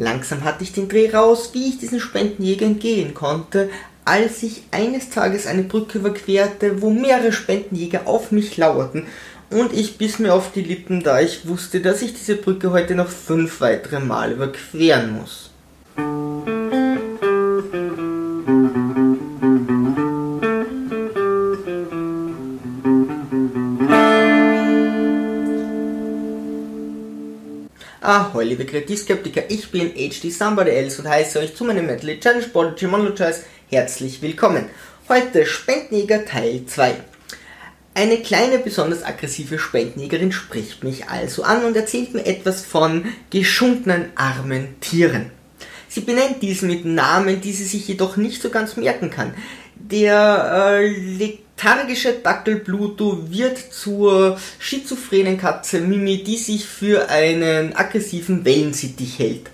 Langsam hatte ich den Dreh raus, wie ich diesen Spendenjäger entgehen konnte, als ich eines Tages eine Brücke überquerte, wo mehrere Spendenjäger auf mich lauerten und ich biss mir auf die Lippen, da ich wusste, dass ich diese Brücke heute noch fünf weitere Mal überqueren muss. Ahoi, liebe Kreativskeptiker, ich bin HD Somebody Else und heiße euch zu meinem Metal Challenge Prodigy Monologize herzlich willkommen. Heute Spendenjäger Teil 2. Eine kleine, besonders aggressive Spendenjägerin spricht mich also an und erzählt mir etwas von geschundenen armen Tieren. Sie benennt dies mit Namen, die sie sich jedoch nicht so ganz merken kann. Der äh, lethargische Dackel Pluto wird zur schizophrenen Katze Mimi, die sich für einen aggressiven Wellensittich hält.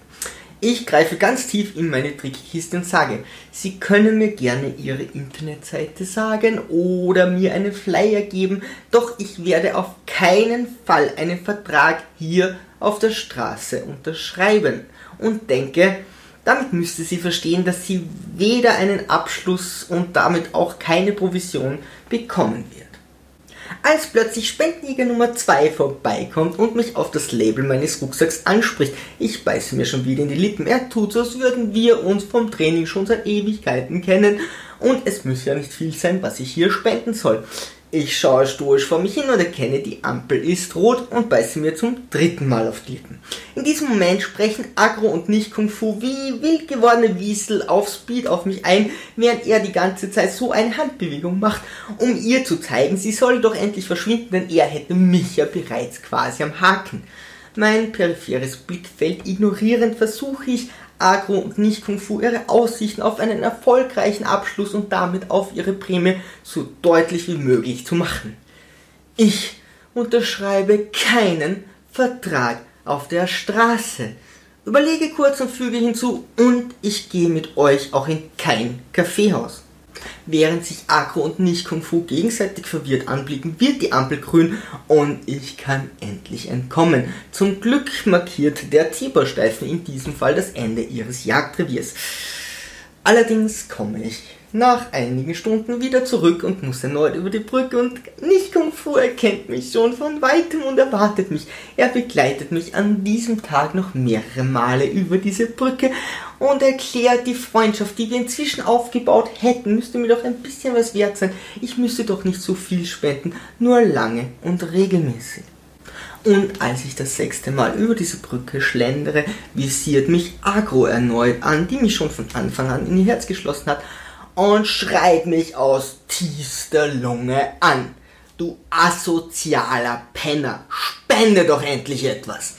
Ich greife ganz tief in meine Trickkiste und sage, Sie können mir gerne Ihre Internetseite sagen oder mir einen Flyer geben, doch ich werde auf keinen Fall einen Vertrag hier auf der Straße unterschreiben. Und denke, damit müsste sie verstehen, dass sie weder einen Abschluss und damit auch keine Provision bekommen wird. Als plötzlich Spendenjäger Nummer 2 vorbeikommt und mich auf das Label meines Rucksacks anspricht. Ich beiße mir schon wieder in die Lippen. Er tut so, als würden wir uns vom Training schon seit Ewigkeiten kennen. Und es müsse ja nicht viel sein, was ich hier spenden soll. Ich schaue stoisch vor mich hin und erkenne, die Ampel ist rot und beiße mir zum dritten Mal auf die Lippen. In diesem Moment sprechen Agro und nicht Kung Fu wie wild gewordene Wiesel auf Speed auf mich ein, während er die ganze Zeit so eine Handbewegung macht, um ihr zu zeigen, sie soll doch endlich verschwinden, denn er hätte mich ja bereits quasi am Haken. Mein peripheres Blickfeld ignorierend versuche ich, Agro und nicht Kung Fu ihre Aussichten auf einen erfolgreichen Abschluss und damit auf ihre Prämie so deutlich wie möglich zu machen. Ich unterschreibe keinen Vertrag auf der Straße. Überlege kurz und füge hinzu, und ich gehe mit euch auch in kein Kaffeehaus. Während sich Akku und Nicht Kung Fu gegenseitig verwirrt anblicken, wird die Ampel grün und ich kann endlich entkommen. Zum Glück markiert der Zebrastreifen in diesem Fall das Ende ihres Jagdreviers. Allerdings komme ich nach einigen Stunden wieder zurück und muss erneut über die Brücke und nicht Fu erkennt mich schon von weitem und erwartet mich. Er begleitet mich an diesem Tag noch mehrere Male über diese Brücke und erklärt die Freundschaft, die wir inzwischen aufgebaut hätten, müsste mir doch ein bisschen was wert sein. Ich müsste doch nicht so viel spenden, nur lange und regelmäßig. Und als ich das sechste Mal über diese Brücke schlendere, visiert mich Agro erneut an, die mich schon von Anfang an in ihr Herz geschlossen hat und schreit mich aus tiefster Lunge an. Du asozialer Penner, spende doch endlich etwas.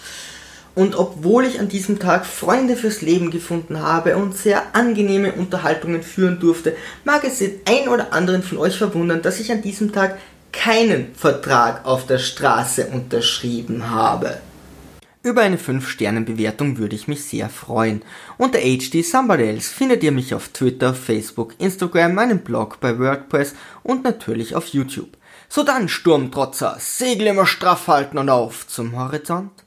Und obwohl ich an diesem Tag Freunde fürs Leben gefunden habe und sehr angenehme Unterhaltungen führen durfte, mag es den ein oder anderen von euch verwundern, dass ich an diesem Tag keinen Vertrag auf der Straße unterschrieben habe. Über eine 5-Sternen-Bewertung würde ich mich sehr freuen. Unter HD Somebody Else findet ihr mich auf Twitter, Facebook, Instagram, meinem Blog bei WordPress und natürlich auf YouTube. So dann, Sturmtrotzer, Segel immer straff halten und auf zum Horizont.